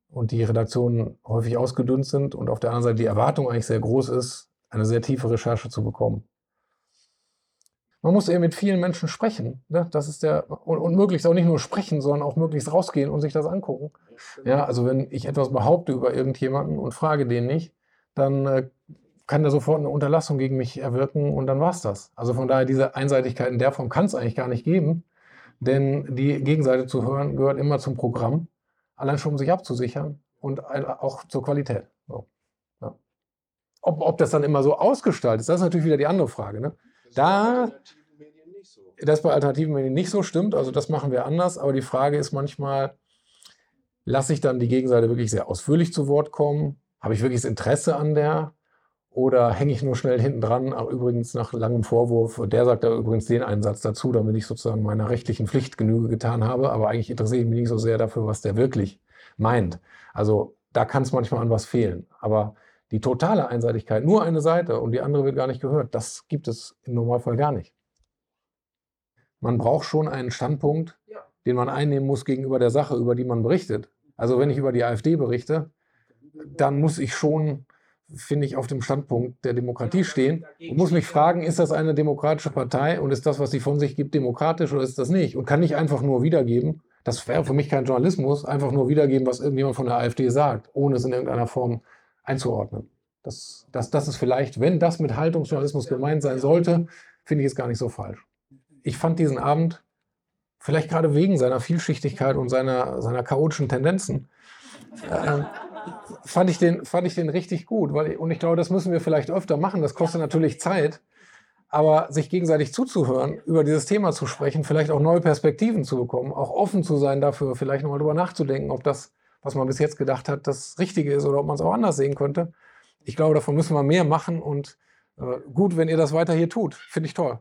und die Redaktionen häufig ausgedünnt sind und auf der anderen Seite die Erwartung eigentlich sehr groß ist, eine sehr tiefe Recherche zu bekommen. Man muss eben mit vielen Menschen sprechen. Ne? Das ist der, und, und, möglichst auch nicht nur sprechen, sondern auch möglichst rausgehen und sich das angucken. Ja, also wenn ich etwas behaupte über irgendjemanden und frage den nicht, dann äh, kann der sofort eine Unterlassung gegen mich erwirken und dann war es das. Also von daher, diese Einseitigkeit in der Form kann es eigentlich gar nicht geben, denn die Gegenseite zu hören gehört immer zum Programm allein schon um sich abzusichern und auch zur Qualität. So. Ja. Ob, ob das dann immer so ausgestaltet ist, das ist natürlich wieder die andere Frage. Ne? Da, das bei alternativen Medien nicht so stimmt, also das machen wir anders, aber die Frage ist manchmal, lasse ich dann die Gegenseite wirklich sehr ausführlich zu Wort kommen? Habe ich wirklich das Interesse an der? Oder hänge ich nur schnell hinten dran, übrigens nach langem Vorwurf, der sagt da übrigens den Einsatz dazu, damit ich sozusagen meiner rechtlichen Pflicht Genüge getan habe, aber eigentlich interessiere ich mich nicht so sehr dafür, was der wirklich meint. Also da kann es manchmal an was fehlen. Aber die totale Einseitigkeit, nur eine Seite und die andere wird gar nicht gehört, das gibt es im Normalfall gar nicht. Man braucht schon einen Standpunkt, den man einnehmen muss gegenüber der Sache, über die man berichtet. Also wenn ich über die AfD berichte, dann muss ich schon finde ich, auf dem Standpunkt der Demokratie stehen und muss mich fragen, ist das eine demokratische Partei und ist das, was sie von sich gibt, demokratisch oder ist das nicht? Und kann nicht einfach nur wiedergeben, das wäre für mich kein Journalismus, einfach nur wiedergeben, was irgendjemand von der AfD sagt, ohne es in irgendeiner Form einzuordnen. Das, das, das ist vielleicht, wenn das mit Haltungsjournalismus gemeint sein sollte, finde ich es gar nicht so falsch. Ich fand diesen Abend, vielleicht gerade wegen seiner Vielschichtigkeit und seiner, seiner chaotischen Tendenzen, ähm, fand, ich den, fand ich den richtig gut. Weil, und ich glaube, das müssen wir vielleicht öfter machen. Das kostet natürlich Zeit. Aber sich gegenseitig zuzuhören, über dieses Thema zu sprechen, vielleicht auch neue Perspektiven zu bekommen, auch offen zu sein dafür, vielleicht nochmal drüber nachzudenken, ob das, was man bis jetzt gedacht hat, das Richtige ist oder ob man es auch anders sehen könnte. Ich glaube, davon müssen wir mehr machen und äh, gut, wenn ihr das weiter hier tut. Finde ich toll.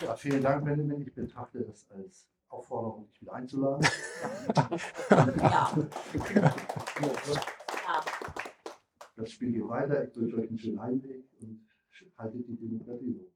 Ja, vielen Dank, Benjamin. Ich betrachte das als Aufforderung, dich wieder einzuladen. Ja. Das Spiel geht weiter. Ich wünsche euch einen schönen Heimweg und haltet die Demokratie hoch.